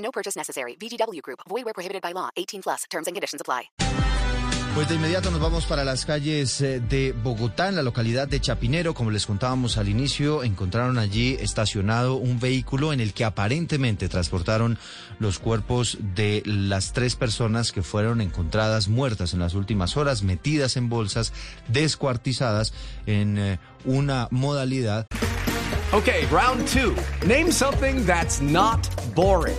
No purchase necessary. VGW Group. Void where prohibited by law. 18 plus. Terms and conditions apply. Pues de inmediato nos vamos para las calles eh, de Bogotá, en la localidad de Chapinero. Como les contábamos al inicio, encontraron allí estacionado un vehículo en el que aparentemente transportaron los cuerpos de las tres personas que fueron encontradas muertas en las últimas horas, metidas en bolsas, descuartizadas en eh, una modalidad. Okay, round two. Name something that's not boring.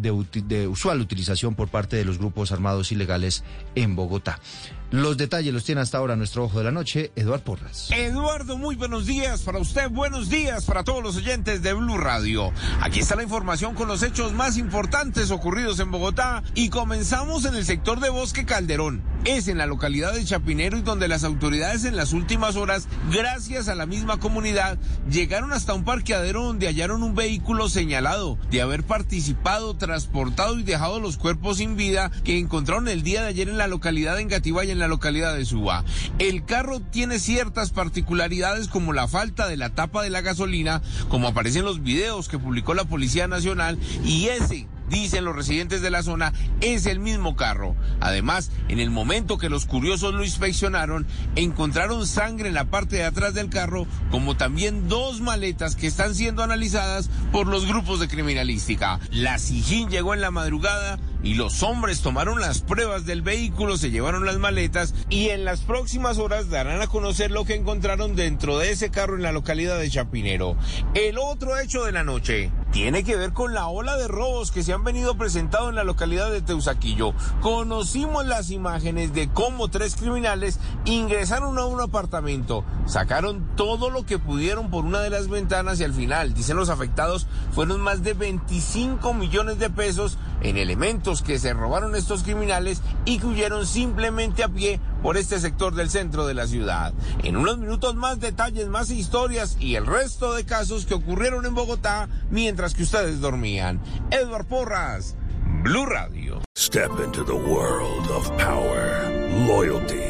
de, usual utilización por parte de los grupos armados ilegales en Bogotá. Los detalles los tiene hasta ahora nuestro ojo de la noche, Eduard Porras. Eduardo, muy buenos días para usted, buenos días para todos los oyentes de Blue Radio. Aquí está la información con los hechos más importantes ocurridos en Bogotá y comenzamos en el sector de Bosque Calderón. Es en la localidad de Chapinero y donde las autoridades en las últimas horas, gracias a la misma comunidad, llegaron hasta un parqueadero donde hallaron un vehículo señalado de haber participado, transportado y dejado los cuerpos sin vida que encontraron el día de ayer en la localidad de Engativá y en la localidad de Suba. El carro tiene ciertas particularidades como la falta de la tapa de la gasolina, como aparece en los videos que publicó la Policía Nacional, y ese dicen los residentes de la zona, es el mismo carro. Además, en el momento que los curiosos lo inspeccionaron, encontraron sangre en la parte de atrás del carro, como también dos maletas que están siendo analizadas por los grupos de criminalística. La Sijín llegó en la madrugada y los hombres tomaron las pruebas del vehículo, se llevaron las maletas y en las próximas horas darán a conocer lo que encontraron dentro de ese carro en la localidad de Chapinero. El otro hecho de la noche tiene que ver con la ola de robos que se han venido presentando en la localidad de Teusaquillo. Conocimos las imágenes de cómo tres criminales ingresaron a un apartamento, sacaron todo lo que pudieron por una de las ventanas y al final, dicen los afectados, fueron más de 25 millones de pesos en elementos que se robaron estos criminales y que huyeron simplemente a pie por este sector del centro de la ciudad. En unos minutos más detalles, más historias y el resto de casos que ocurrieron en Bogotá mientras que ustedes dormían. Edward Porras, Blue Radio. Step into the world of power, loyalty,